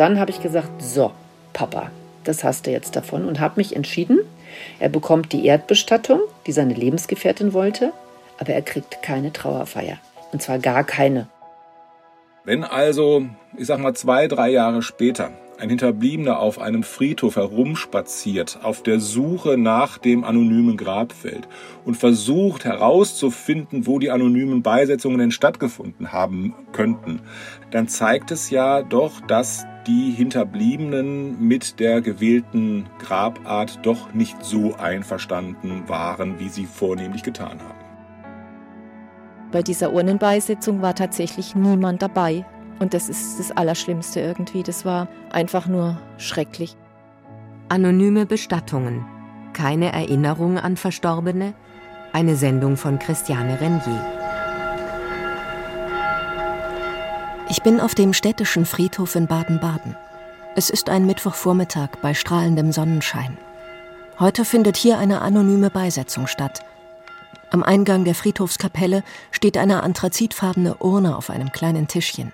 Dann habe ich gesagt, so, Papa, das hast du jetzt davon und habe mich entschieden, er bekommt die Erdbestattung, die seine Lebensgefährtin wollte, aber er kriegt keine Trauerfeier. Und zwar gar keine. Wenn also, ich sag mal, zwei, drei Jahre später ein Hinterbliebener auf einem Friedhof herumspaziert, auf der Suche nach dem anonymen Grabfeld und versucht herauszufinden, wo die anonymen Beisetzungen denn stattgefunden haben könnten, dann zeigt es ja doch, dass die Hinterbliebenen mit der gewählten Grabart doch nicht so einverstanden waren, wie sie vornehmlich getan haben. Bei dieser Urnenbeisetzung war tatsächlich niemand dabei. Und das ist das Allerschlimmste irgendwie. Das war einfach nur schrecklich. Anonyme Bestattungen. Keine Erinnerung an Verstorbene. Eine Sendung von Christiane Renier. Ich bin auf dem städtischen Friedhof in Baden-Baden. Es ist ein Mittwochvormittag bei strahlendem Sonnenschein. Heute findet hier eine anonyme Beisetzung statt. Am Eingang der Friedhofskapelle steht eine anthrazitfarbene Urne auf einem kleinen Tischchen.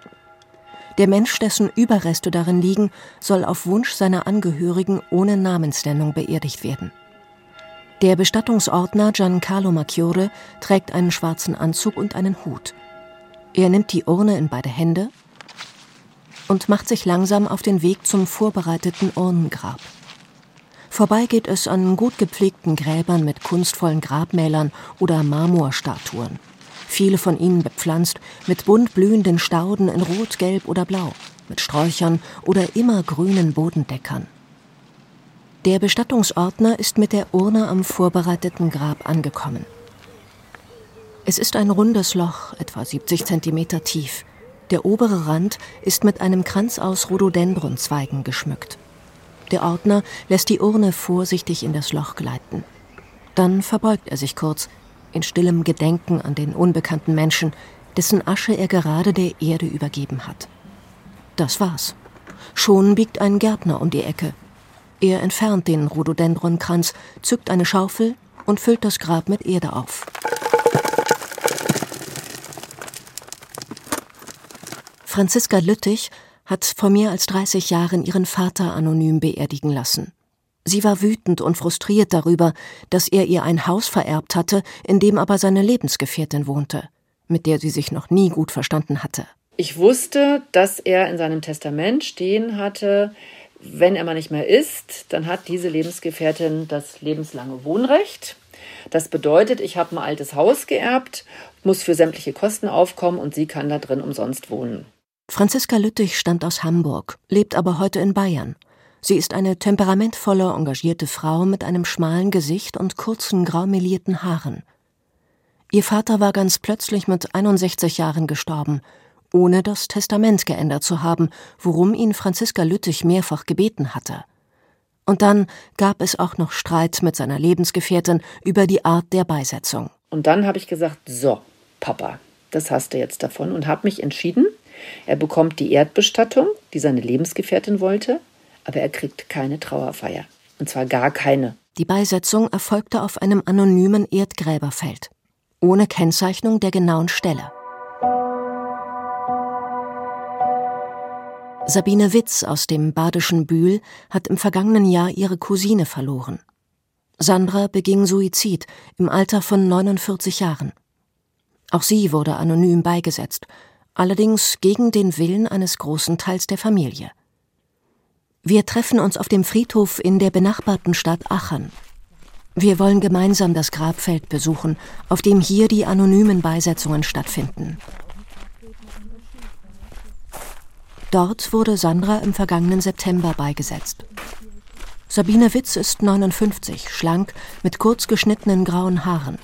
Der Mensch, dessen Überreste darin liegen, soll auf Wunsch seiner Angehörigen ohne Namensnennung beerdigt werden. Der Bestattungsordner Giancarlo Macchiore trägt einen schwarzen Anzug und einen Hut. Er nimmt die Urne in beide Hände und macht sich langsam auf den Weg zum vorbereiteten Urnengrab. Vorbei geht es an gut gepflegten Gräbern mit kunstvollen Grabmälern oder Marmorstatuen viele von ihnen bepflanzt mit bunt blühenden Stauden in Rot, Gelb oder Blau, mit Sträuchern oder immergrünen Bodendeckern. Der Bestattungsordner ist mit der Urne am vorbereiteten Grab angekommen. Es ist ein rundes Loch, etwa 70 Zentimeter tief. Der obere Rand ist mit einem Kranz aus Rhododendronzweigen geschmückt. Der Ordner lässt die Urne vorsichtig in das Loch gleiten. Dann verbeugt er sich kurz, in stillem Gedenken an den unbekannten Menschen, dessen Asche er gerade der Erde übergeben hat. Das war's. Schon biegt ein Gärtner um die Ecke. Er entfernt den Rhododendronkranz, zückt eine Schaufel und füllt das Grab mit Erde auf. Franziska Lüttich hat vor mehr als 30 Jahren ihren Vater anonym beerdigen lassen. Sie war wütend und frustriert darüber, dass er ihr ein Haus vererbt hatte, in dem aber seine Lebensgefährtin wohnte, mit der sie sich noch nie gut verstanden hatte. Ich wusste, dass er in seinem Testament stehen hatte, wenn er mal nicht mehr ist, dann hat diese Lebensgefährtin das lebenslange Wohnrecht. Das bedeutet, ich habe ein altes Haus geerbt, muss für sämtliche Kosten aufkommen und sie kann da drin umsonst wohnen. Franziska Lüttich stammt aus Hamburg, lebt aber heute in Bayern. Sie ist eine temperamentvolle, engagierte Frau mit einem schmalen Gesicht und kurzen, graumelierten Haaren. Ihr Vater war ganz plötzlich mit 61 Jahren gestorben, ohne das Testament geändert zu haben, worum ihn Franziska Lüttich mehrfach gebeten hatte. Und dann gab es auch noch Streit mit seiner Lebensgefährtin über die Art der Beisetzung. Und dann habe ich gesagt, so, Papa, das hast du jetzt davon und habe mich entschieden, er bekommt die Erdbestattung, die seine Lebensgefährtin wollte, aber er kriegt keine Trauerfeier. Und zwar gar keine. Die Beisetzung erfolgte auf einem anonymen Erdgräberfeld, ohne Kennzeichnung der genauen Stelle. Sabine Witz aus dem badischen Bühl hat im vergangenen Jahr ihre Cousine verloren. Sandra beging Suizid im Alter von 49 Jahren. Auch sie wurde anonym beigesetzt, allerdings gegen den Willen eines großen Teils der Familie. Wir treffen uns auf dem Friedhof in der benachbarten Stadt Aachen. Wir wollen gemeinsam das Grabfeld besuchen, auf dem hier die anonymen Beisetzungen stattfinden. Dort wurde Sandra im vergangenen September beigesetzt. Sabine Witz ist 59, schlank, mit kurz geschnittenen grauen Haaren.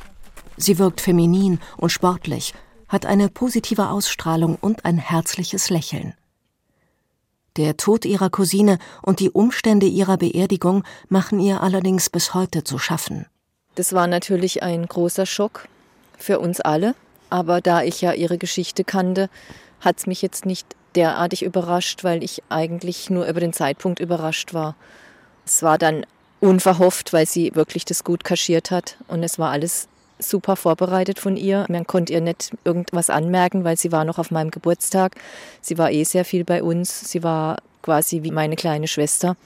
Sie wirkt feminin und sportlich, hat eine positive Ausstrahlung und ein herzliches Lächeln. Der Tod ihrer Cousine und die Umstände ihrer Beerdigung machen ihr allerdings bis heute zu schaffen. Das war natürlich ein großer Schock für uns alle, aber da ich ja ihre Geschichte kannte, hat es mich jetzt nicht derartig überrascht, weil ich eigentlich nur über den Zeitpunkt überrascht war. Es war dann unverhofft, weil sie wirklich das gut kaschiert hat und es war alles super vorbereitet von ihr. Man konnte ihr nicht irgendwas anmerken, weil sie war noch auf meinem Geburtstag. Sie war eh sehr viel bei uns. Sie war quasi wie meine kleine Schwester.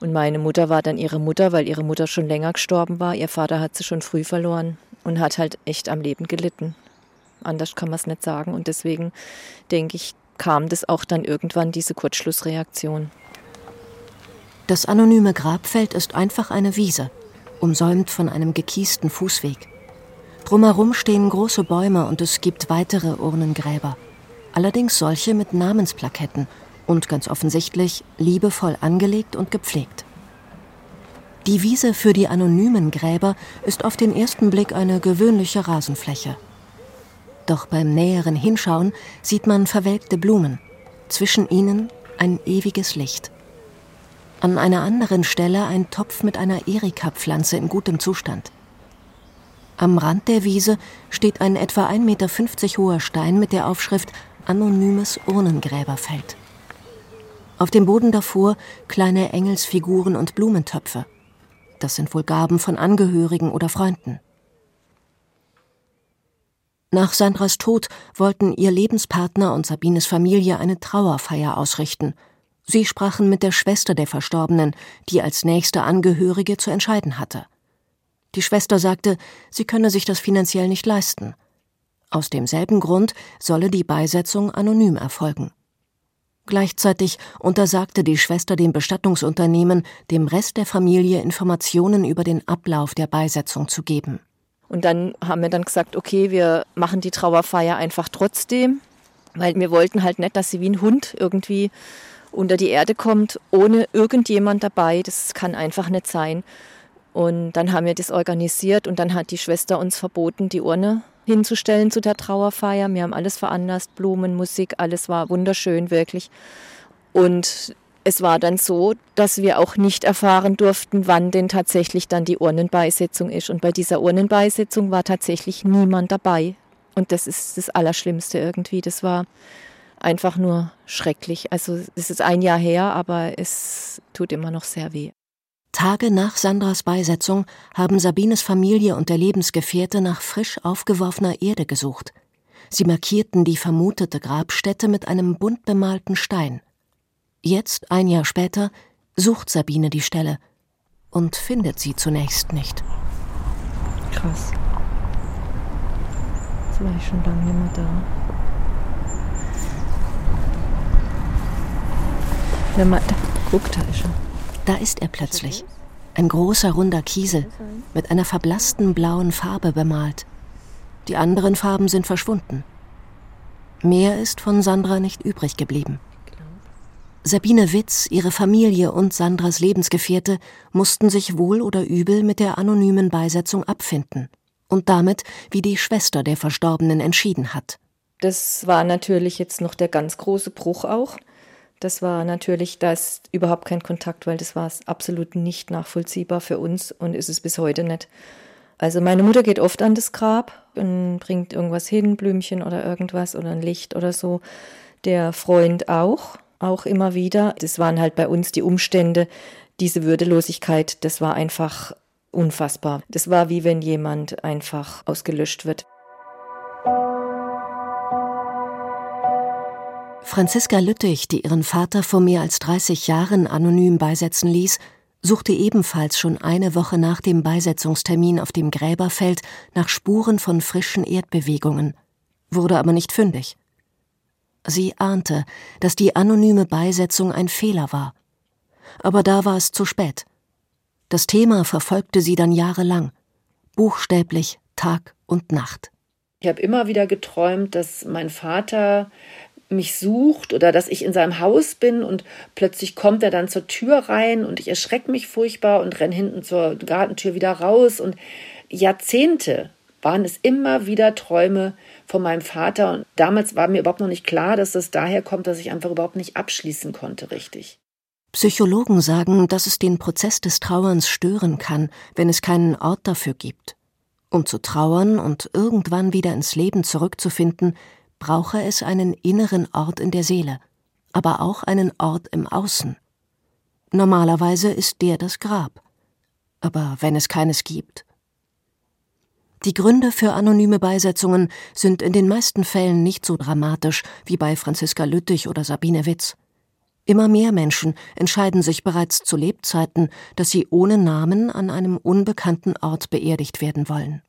Und meine Mutter war dann ihre Mutter, weil ihre Mutter schon länger gestorben war. Ihr Vater hat sie schon früh verloren und hat halt echt am Leben gelitten. Anders kann man es nicht sagen. Und deswegen denke ich, kam das auch dann irgendwann, diese Kurzschlussreaktion. Das anonyme Grabfeld ist einfach eine Wiese, umsäumt von einem gekiesten Fußweg. Drumherum stehen große Bäume und es gibt weitere Urnengräber. Allerdings solche mit Namensplaketten und ganz offensichtlich liebevoll angelegt und gepflegt. Die Wiese für die anonymen Gräber ist auf den ersten Blick eine gewöhnliche Rasenfläche. Doch beim näheren Hinschauen sieht man verwelkte Blumen, zwischen ihnen ein ewiges Licht. An einer anderen Stelle ein Topf mit einer Erika-Pflanze in gutem Zustand. Am Rand der Wiese steht ein etwa 1,50 Meter hoher Stein mit der Aufschrift Anonymes Urnengräberfeld. Auf dem Boden davor kleine Engelsfiguren und Blumentöpfe. Das sind wohl Gaben von Angehörigen oder Freunden. Nach Sandras Tod wollten ihr Lebenspartner und Sabines Familie eine Trauerfeier ausrichten – Sie sprachen mit der Schwester der Verstorbenen, die als nächste Angehörige zu entscheiden hatte. Die Schwester sagte, sie könne sich das finanziell nicht leisten. Aus demselben Grund solle die Beisetzung anonym erfolgen. Gleichzeitig untersagte die Schwester dem Bestattungsunternehmen, dem Rest der Familie Informationen über den Ablauf der Beisetzung zu geben. Und dann haben wir dann gesagt, okay, wir machen die Trauerfeier einfach trotzdem, weil wir wollten halt nicht, dass sie wie ein Hund irgendwie unter die Erde kommt, ohne irgendjemand dabei. Das kann einfach nicht sein. Und dann haben wir das organisiert und dann hat die Schwester uns verboten, die Urne hinzustellen zu der Trauerfeier. Wir haben alles veranlasst, Blumen, Musik, alles war wunderschön, wirklich. Und es war dann so, dass wir auch nicht erfahren durften, wann denn tatsächlich dann die Urnenbeisetzung ist. Und bei dieser Urnenbeisetzung war tatsächlich niemand dabei. Und das ist das Allerschlimmste irgendwie. Das war einfach nur schrecklich. Also es ist ein Jahr her, aber es tut immer noch sehr weh. Tage nach Sandras Beisetzung haben Sabines Familie und der Lebensgefährte nach frisch aufgeworfener Erde gesucht. Sie markierten die vermutete Grabstätte mit einem bunt bemalten Stein. Jetzt, ein Jahr später, sucht Sabine die Stelle und findet sie zunächst nicht. Krass. Jetzt war ich schon lange nicht mehr da. Wenn man, da, guck, da ist er. Da ist er plötzlich. Ein großer, runder Kiesel mit einer verblassten blauen Farbe bemalt. Die anderen Farben sind verschwunden. Mehr ist von Sandra nicht übrig geblieben. Sabine Witz, ihre Familie und Sandras Lebensgefährte mussten sich wohl oder übel mit der anonymen Beisetzung abfinden und damit, wie die Schwester der Verstorbenen entschieden hat. Das war natürlich jetzt noch der ganz große Bruch auch. Das war natürlich, da ist überhaupt kein Kontakt, weil das war absolut nicht nachvollziehbar für uns und ist es bis heute nicht. Also meine Mutter geht oft an das Grab und bringt irgendwas hin, Blümchen oder irgendwas oder ein Licht oder so. Der Freund auch, auch immer wieder. Das waren halt bei uns die Umstände, diese Würdelosigkeit, das war einfach unfassbar. Das war wie wenn jemand einfach ausgelöscht wird. Franziska Lüttich, die ihren Vater vor mehr als 30 Jahren anonym beisetzen ließ, suchte ebenfalls schon eine Woche nach dem Beisetzungstermin auf dem Gräberfeld nach Spuren von frischen Erdbewegungen, wurde aber nicht fündig. Sie ahnte, dass die anonyme Beisetzung ein Fehler war. Aber da war es zu spät. Das Thema verfolgte sie dann jahrelang, buchstäblich Tag und Nacht. Ich habe immer wieder geträumt, dass mein Vater mich sucht oder dass ich in seinem Haus bin und plötzlich kommt er dann zur Tür rein und ich erschrecke mich furchtbar und renne hinten zur Gartentür wieder raus und Jahrzehnte waren es immer wieder Träume von meinem Vater und damals war mir überhaupt noch nicht klar, dass das daher kommt, dass ich einfach überhaupt nicht abschließen konnte richtig. Psychologen sagen, dass es den Prozess des Trauerns stören kann, wenn es keinen Ort dafür gibt. Um zu trauern und irgendwann wieder ins Leben zurückzufinden, brauche es einen inneren Ort in der Seele, aber auch einen Ort im Außen. Normalerweise ist der das Grab. Aber wenn es keines gibt? Die Gründe für anonyme Beisetzungen sind in den meisten Fällen nicht so dramatisch wie bei Franziska Lüttich oder Sabine Witz. Immer mehr Menschen entscheiden sich bereits zu Lebzeiten, dass sie ohne Namen an einem unbekannten Ort beerdigt werden wollen.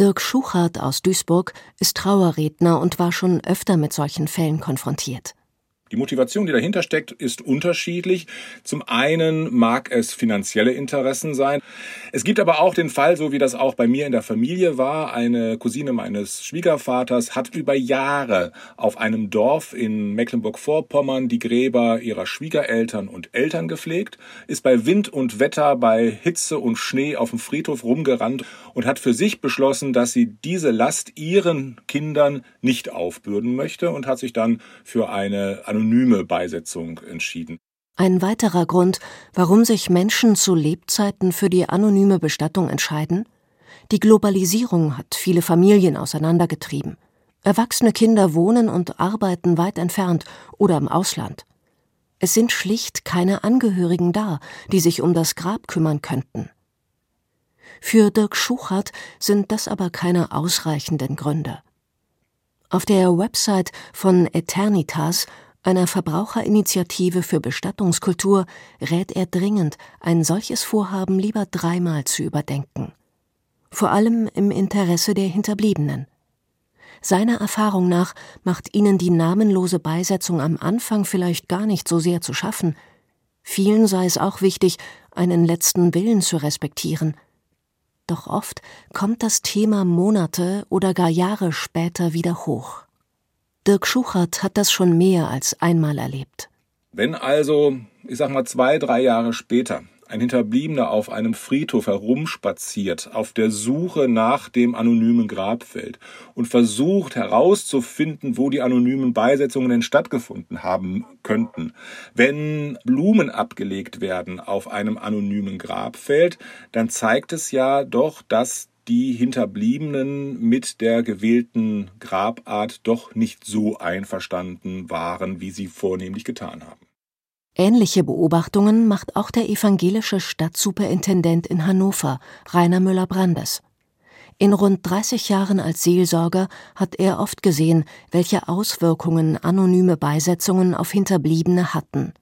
Dirk Schuchart aus Duisburg ist Trauerredner und war schon öfter mit solchen Fällen konfrontiert. Die Motivation, die dahinter steckt, ist unterschiedlich. Zum einen mag es finanzielle Interessen sein. Es gibt aber auch den Fall, so wie das auch bei mir in der Familie war. Eine Cousine meines Schwiegervaters hat über Jahre auf einem Dorf in Mecklenburg-Vorpommern die Gräber ihrer Schwiegereltern und Eltern gepflegt, ist bei Wind und Wetter, bei Hitze und Schnee auf dem Friedhof rumgerannt und hat für sich beschlossen, dass sie diese Last ihren Kindern nicht aufbürden möchte und hat sich dann für eine Beisetzung entschieden. Ein weiterer Grund, warum sich Menschen zu Lebzeiten für die anonyme Bestattung entscheiden? Die Globalisierung hat viele Familien auseinandergetrieben. Erwachsene Kinder wohnen und arbeiten weit entfernt oder im Ausland. Es sind schlicht keine Angehörigen da, die sich um das Grab kümmern könnten. Für Dirk Schuchert sind das aber keine ausreichenden Gründe. Auf der Website von Eternitas einer Verbraucherinitiative für Bestattungskultur rät er dringend, ein solches Vorhaben lieber dreimal zu überdenken. Vor allem im Interesse der Hinterbliebenen. Seiner Erfahrung nach macht ihnen die namenlose Beisetzung am Anfang vielleicht gar nicht so sehr zu schaffen. Vielen sei es auch wichtig, einen letzten Willen zu respektieren. Doch oft kommt das Thema Monate oder gar Jahre später wieder hoch. Dirk Schuchert hat das schon mehr als einmal erlebt. Wenn also, ich sag mal, zwei, drei Jahre später ein Hinterbliebener auf einem Friedhof herumspaziert, auf der Suche nach dem anonymen Grabfeld und versucht herauszufinden, wo die anonymen Beisetzungen denn stattgefunden haben könnten. Wenn Blumen abgelegt werden auf einem anonymen Grabfeld, dann zeigt es ja doch, dass die Hinterbliebenen mit der gewählten Grabart doch nicht so einverstanden waren, wie sie vornehmlich getan haben. Ähnliche Beobachtungen macht auch der evangelische Stadtsuperintendent in Hannover, Rainer Müller-Brandes. In rund 30 Jahren als Seelsorger hat er oft gesehen, welche Auswirkungen anonyme Beisetzungen auf Hinterbliebene hatten.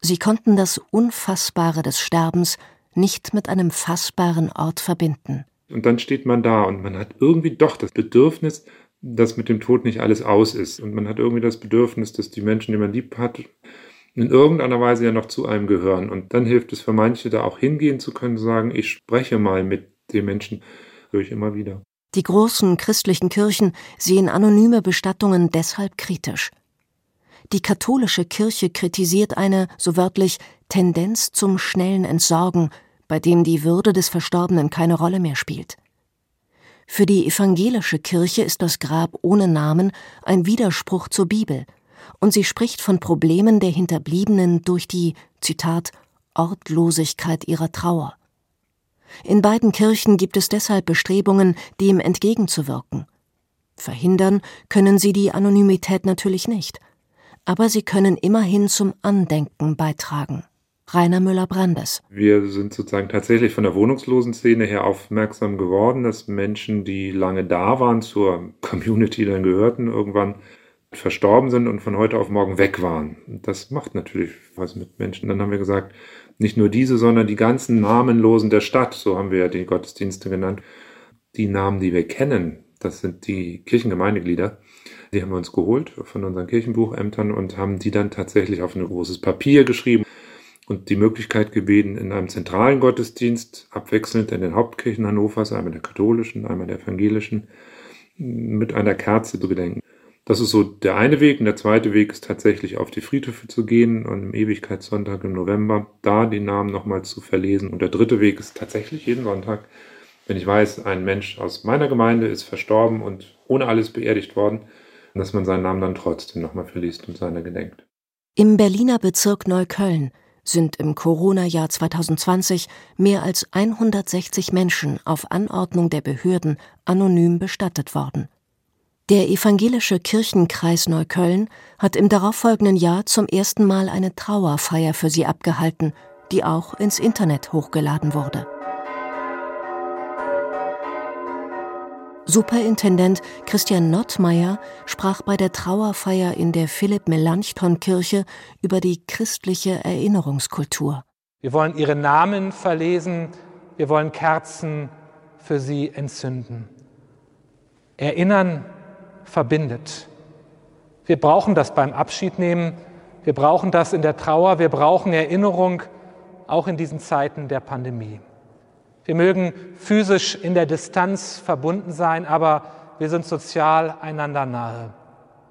Sie konnten das Unfassbare des Sterbens nicht mit einem fassbaren Ort verbinden. Und dann steht man da und man hat irgendwie doch das Bedürfnis, dass mit dem Tod nicht alles aus ist. Und man hat irgendwie das Bedürfnis, dass die Menschen, die man lieb hat, in irgendeiner Weise ja noch zu einem gehören. Und dann hilft es für manche, da auch hingehen zu können, sagen, ich spreche mal mit den Menschen, ich immer wieder. Die großen christlichen Kirchen sehen anonyme Bestattungen deshalb kritisch. Die katholische Kirche kritisiert eine, so wörtlich, Tendenz zum schnellen Entsorgen bei dem die Würde des Verstorbenen keine Rolle mehr spielt. Für die evangelische Kirche ist das Grab ohne Namen ein Widerspruch zur Bibel, und sie spricht von Problemen der Hinterbliebenen durch die, Zitat, Ortlosigkeit ihrer Trauer. In beiden Kirchen gibt es deshalb Bestrebungen, dem entgegenzuwirken. Verhindern können sie die Anonymität natürlich nicht, aber sie können immerhin zum Andenken beitragen. Rainer Müller-Brandes. Wir sind sozusagen tatsächlich von der wohnungslosen Szene her aufmerksam geworden, dass Menschen, die lange da waren, zur Community dann gehörten, irgendwann verstorben sind und von heute auf morgen weg waren. Das macht natürlich was mit Menschen. Dann haben wir gesagt, nicht nur diese, sondern die ganzen Namenlosen der Stadt, so haben wir ja die Gottesdienste genannt. Die Namen, die wir kennen, das sind die Kirchengemeindeglieder. Die haben wir uns geholt von unseren Kirchenbuchämtern und haben die dann tatsächlich auf ein großes Papier geschrieben und die Möglichkeit gebeten, in einem zentralen Gottesdienst abwechselnd in den Hauptkirchen Hannovers, einmal der katholischen, einmal der evangelischen, mit einer Kerze zu gedenken. Das ist so der eine Weg. Und der zweite Weg ist tatsächlich auf die Friedhöfe zu gehen und am Ewigkeitssonntag im November da die Namen nochmal zu verlesen. Und der dritte Weg ist tatsächlich jeden Sonntag, wenn ich weiß, ein Mensch aus meiner Gemeinde ist verstorben und ohne alles beerdigt worden, dass man seinen Namen dann trotzdem nochmal verliest und seiner gedenkt. Im Berliner Bezirk Neukölln sind im Corona-Jahr 2020 mehr als 160 Menschen auf Anordnung der Behörden anonym bestattet worden. Der evangelische Kirchenkreis Neukölln hat im darauffolgenden Jahr zum ersten Mal eine Trauerfeier für sie abgehalten, die auch ins Internet hochgeladen wurde. Superintendent Christian Nottmeier sprach bei der Trauerfeier in der Philipp-Melanchthon-Kirche über die christliche Erinnerungskultur. Wir wollen ihre Namen verlesen, wir wollen Kerzen für sie entzünden. Erinnern verbindet. Wir brauchen das beim Abschiednehmen, wir brauchen das in der Trauer, wir brauchen Erinnerung auch in diesen Zeiten der Pandemie. Wir mögen physisch in der Distanz verbunden sein, aber wir sind sozial einander nahe.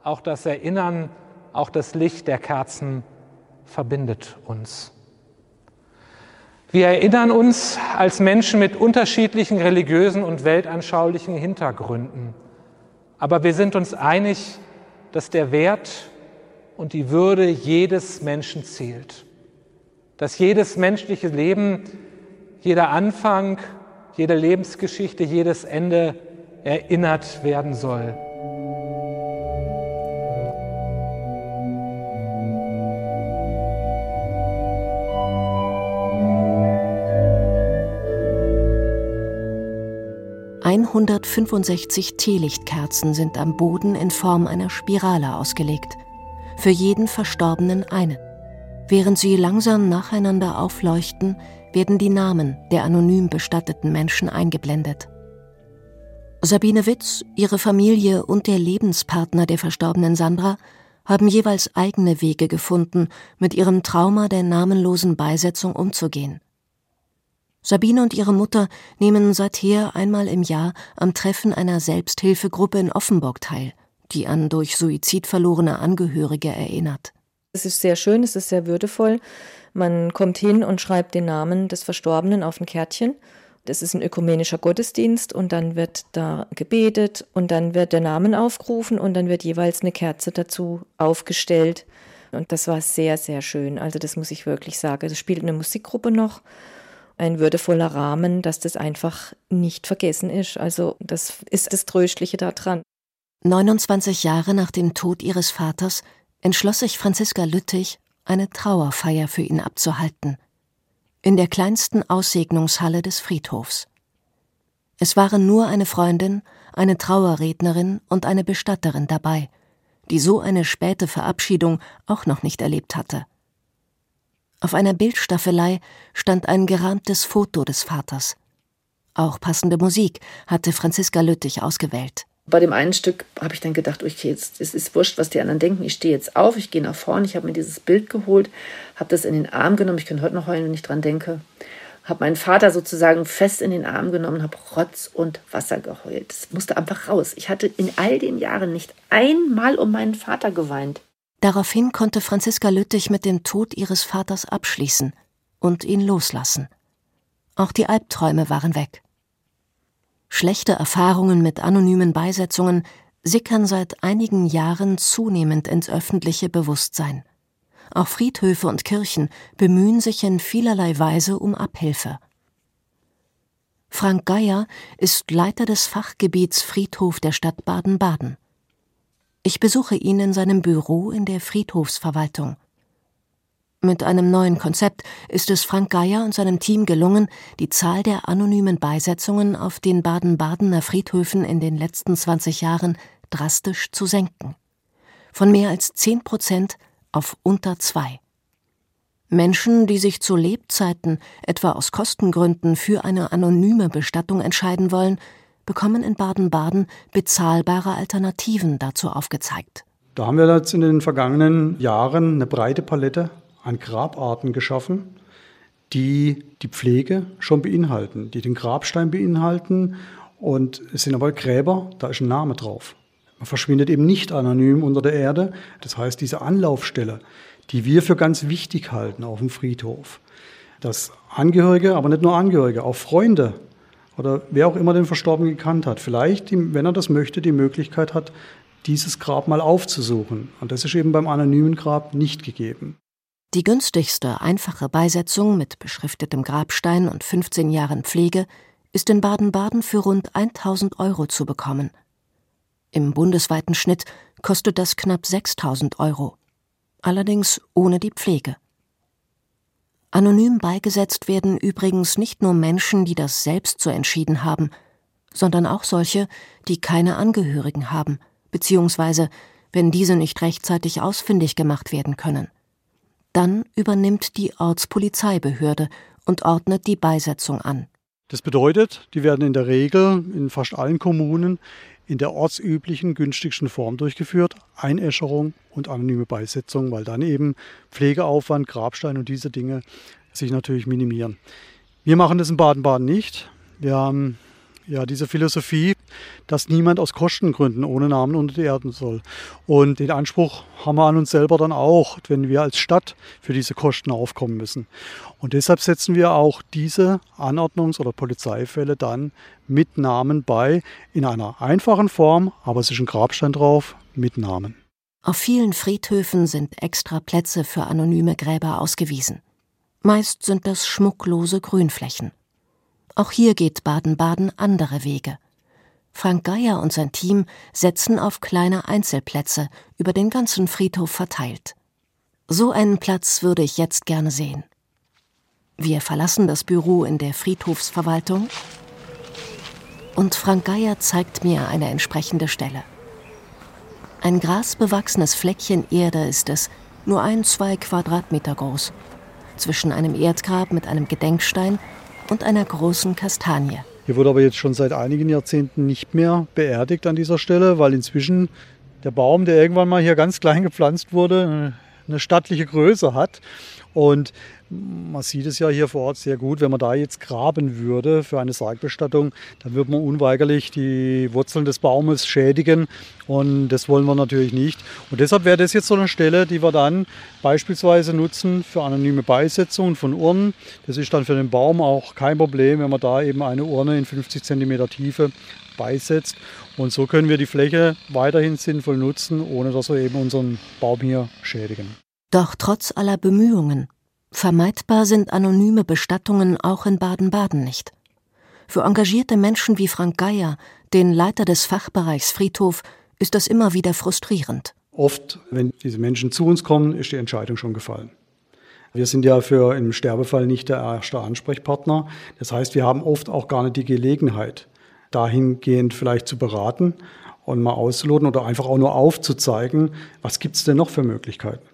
Auch das Erinnern, auch das Licht der Kerzen verbindet uns. Wir erinnern uns als Menschen mit unterschiedlichen religiösen und weltanschaulichen Hintergründen. Aber wir sind uns einig, dass der Wert und die Würde jedes Menschen zählt. Dass jedes menschliche Leben jeder Anfang, jede Lebensgeschichte, jedes Ende erinnert werden soll. Einhundertfünfundsechzig Teelichtkerzen sind am Boden in Form einer Spirale ausgelegt. Für jeden Verstorbenen eine. Während sie langsam nacheinander aufleuchten, werden die Namen der anonym bestatteten Menschen eingeblendet. Sabine Witz, ihre Familie und der Lebenspartner der verstorbenen Sandra haben jeweils eigene Wege gefunden, mit ihrem Trauma der namenlosen Beisetzung umzugehen. Sabine und ihre Mutter nehmen seither einmal im Jahr am Treffen einer Selbsthilfegruppe in Offenburg teil, die an durch Suizid verlorene Angehörige erinnert. Es ist sehr schön, es ist sehr würdevoll. Man kommt hin und schreibt den Namen des Verstorbenen auf ein Kärtchen. Das ist ein ökumenischer Gottesdienst und dann wird da gebetet und dann wird der Name aufgerufen und dann wird jeweils eine Kerze dazu aufgestellt. Und das war sehr, sehr schön. Also das muss ich wirklich sagen. Es spielt eine Musikgruppe noch. Ein würdevoller Rahmen, dass das einfach nicht vergessen ist. Also das ist das Tröstliche daran. 29 Jahre nach dem Tod ihres Vaters entschloss sich Franziska Lüttich, eine Trauerfeier für ihn abzuhalten. In der kleinsten Aussegnungshalle des Friedhofs. Es waren nur eine Freundin, eine Trauerrednerin und eine Bestatterin dabei, die so eine späte Verabschiedung auch noch nicht erlebt hatte. Auf einer Bildstaffelei stand ein gerahmtes Foto des Vaters. Auch passende Musik hatte Franziska Lüttich ausgewählt. Bei dem einen Stück habe ich dann gedacht, okay, jetzt es ist wurscht, was die anderen denken. Ich stehe jetzt auf, ich gehe nach vorne, ich habe mir dieses Bild geholt, habe das in den Arm genommen. Ich könnte heute noch heulen, wenn ich dran denke. Habe meinen Vater sozusagen fest in den Arm genommen, habe Rotz und Wasser geheult. Das musste einfach raus. Ich hatte in all den Jahren nicht einmal um meinen Vater geweint. Daraufhin konnte Franziska Lüttich mit dem Tod ihres Vaters abschließen und ihn loslassen. Auch die Albträume waren weg. Schlechte Erfahrungen mit anonymen Beisetzungen sickern seit einigen Jahren zunehmend ins öffentliche Bewusstsein. Auch Friedhöfe und Kirchen bemühen sich in vielerlei Weise um Abhilfe. Frank Geier ist Leiter des Fachgebiets Friedhof der Stadt Baden-Baden. Ich besuche ihn in seinem Büro in der Friedhofsverwaltung. Mit einem neuen Konzept ist es Frank Geier und seinem Team gelungen, die Zahl der anonymen Beisetzungen auf den Baden-Badener Friedhöfen in den letzten 20 Jahren drastisch zu senken. Von mehr als 10 Prozent auf unter zwei. Menschen, die sich zu Lebzeiten etwa aus Kostengründen für eine anonyme Bestattung entscheiden wollen, bekommen in Baden-Baden bezahlbare Alternativen dazu aufgezeigt. Da haben wir jetzt in den vergangenen Jahren eine breite Palette an Grabarten geschaffen, die die Pflege schon beinhalten, die den Grabstein beinhalten. Und es sind aber Gräber, da ist ein Name drauf. Man verschwindet eben nicht anonym unter der Erde. Das heißt, diese Anlaufstelle, die wir für ganz wichtig halten auf dem Friedhof, dass Angehörige, aber nicht nur Angehörige, auch Freunde oder wer auch immer den Verstorbenen gekannt hat, vielleicht, wenn er das möchte, die Möglichkeit hat, dieses Grab mal aufzusuchen. Und das ist eben beim anonymen Grab nicht gegeben. Die günstigste, einfache Beisetzung mit beschriftetem Grabstein und 15 Jahren Pflege ist in Baden-Baden für rund 1000 Euro zu bekommen. Im bundesweiten Schnitt kostet das knapp 6000 Euro. Allerdings ohne die Pflege. Anonym beigesetzt werden übrigens nicht nur Menschen, die das selbst so entschieden haben, sondern auch solche, die keine Angehörigen haben, beziehungsweise wenn diese nicht rechtzeitig ausfindig gemacht werden können. Dann übernimmt die Ortspolizeibehörde und ordnet die Beisetzung an. Das bedeutet, die werden in der Regel in fast allen Kommunen in der ortsüblichen günstigsten Form durchgeführt, Einäscherung und anonyme Beisetzung, weil dann eben Pflegeaufwand, Grabstein und diese Dinge sich natürlich minimieren. Wir machen das in Baden-Baden nicht. Wir haben ja, diese Philosophie, dass niemand aus Kostengründen ohne Namen unter die Erden soll. Und den Anspruch haben wir an uns selber dann auch, wenn wir als Stadt für diese Kosten aufkommen müssen. Und deshalb setzen wir auch diese Anordnungs- oder Polizeifälle dann mit Namen bei, in einer einfachen Form, aber es ist ein Grabstein drauf, mit Namen. Auf vielen Friedhöfen sind extra Plätze für anonyme Gräber ausgewiesen. Meist sind das schmucklose Grünflächen. Auch hier geht Baden-Baden andere Wege. Frank Geier und sein Team setzen auf kleine Einzelplätze über den ganzen Friedhof verteilt. So einen Platz würde ich jetzt gerne sehen. Wir verlassen das Büro in der Friedhofsverwaltung und Frank Geier zeigt mir eine entsprechende Stelle. Ein grasbewachsenes Fleckchen Erde ist es, nur ein, zwei Quadratmeter groß, zwischen einem Erdgrab mit einem Gedenkstein und einer großen Kastanie. Hier wurde aber jetzt schon seit einigen Jahrzehnten nicht mehr beerdigt an dieser Stelle, weil inzwischen der Baum, der irgendwann mal hier ganz klein gepflanzt wurde, eine stattliche Größe hat. Und man sieht es ja hier vor Ort sehr gut, wenn man da jetzt graben würde für eine Sargbestattung, dann würde man unweigerlich die Wurzeln des Baumes schädigen und das wollen wir natürlich nicht. Und deshalb wäre das jetzt so eine Stelle, die wir dann beispielsweise nutzen für anonyme Beisetzungen von Urnen. Das ist dann für den Baum auch kein Problem, wenn man da eben eine Urne in 50 cm Tiefe beisetzt. Und so können wir die Fläche weiterhin sinnvoll nutzen, ohne dass wir eben unseren Baum hier schädigen. Doch trotz aller Bemühungen, vermeidbar sind anonyme Bestattungen auch in Baden-Baden nicht. Für engagierte Menschen wie Frank Geier, den Leiter des Fachbereichs Friedhof, ist das immer wieder frustrierend. Oft, wenn diese Menschen zu uns kommen, ist die Entscheidung schon gefallen. Wir sind ja für im Sterbefall nicht der erste Ansprechpartner. Das heißt, wir haben oft auch gar nicht die Gelegenheit, dahingehend vielleicht zu beraten und mal auszuloten oder einfach auch nur aufzuzeigen, was gibt es denn noch für Möglichkeiten.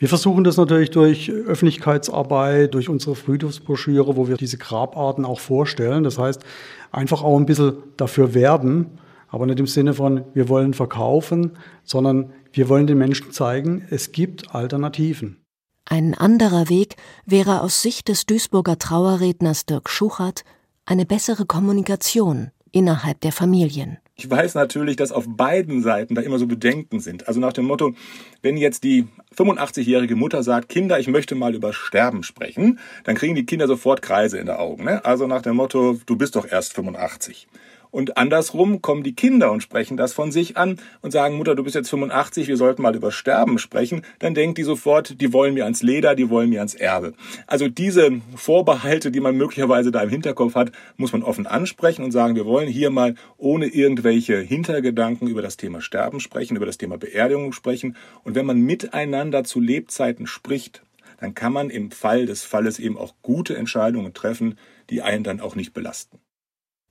Wir versuchen das natürlich durch Öffentlichkeitsarbeit, durch unsere Friedhofsbroschüre, wo wir diese Grabarten auch vorstellen. Das heißt, einfach auch ein bisschen dafür werben, aber nicht im Sinne von, wir wollen verkaufen, sondern wir wollen den Menschen zeigen, es gibt Alternativen. Ein anderer Weg wäre aus Sicht des Duisburger Trauerredners Dirk Schuchert eine bessere Kommunikation innerhalb der Familien. Ich weiß natürlich, dass auf beiden Seiten da immer so Bedenken sind. Also nach dem Motto, wenn jetzt die 85-jährige Mutter sagt, Kinder, ich möchte mal über Sterben sprechen, dann kriegen die Kinder sofort Kreise in den Augen. Ne? Also nach dem Motto, du bist doch erst 85. Und andersrum kommen die Kinder und sprechen das von sich an und sagen, Mutter, du bist jetzt 85, wir sollten mal über Sterben sprechen. Dann denkt die sofort, die wollen mir ans Leder, die wollen mir ans Erbe. Also diese Vorbehalte, die man möglicherweise da im Hinterkopf hat, muss man offen ansprechen und sagen, wir wollen hier mal ohne irgendwelche Hintergedanken über das Thema Sterben sprechen, über das Thema Beerdigung sprechen. Und wenn man miteinander zu Lebzeiten spricht, dann kann man im Fall des Falles eben auch gute Entscheidungen treffen, die einen dann auch nicht belasten.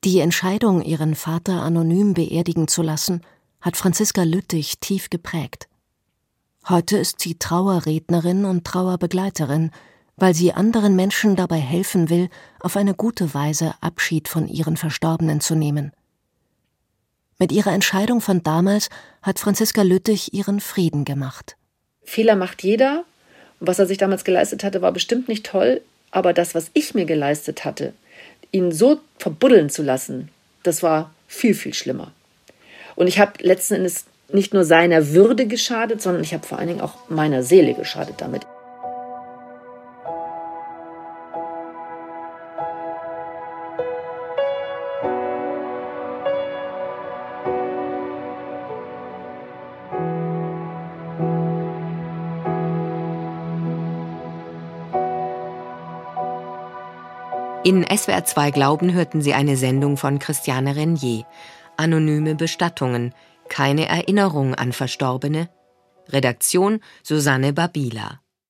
Die Entscheidung, ihren Vater anonym beerdigen zu lassen, hat Franziska Lüttich tief geprägt. Heute ist sie Trauerrednerin und Trauerbegleiterin, weil sie anderen Menschen dabei helfen will, auf eine gute Weise Abschied von ihren Verstorbenen zu nehmen. Mit ihrer Entscheidung von damals hat Franziska Lüttich ihren Frieden gemacht. Fehler macht jeder. Was er sich damals geleistet hatte, war bestimmt nicht toll. Aber das, was ich mir geleistet hatte, ihn so verbuddeln zu lassen, das war viel, viel schlimmer. Und ich habe letzten Endes nicht nur seiner Würde geschadet, sondern ich habe vor allen Dingen auch meiner Seele geschadet damit. In SWR 2 Glauben hörten Sie eine Sendung von Christiane Renier. Anonyme Bestattungen. Keine Erinnerung an Verstorbene. Redaktion Susanne Babila.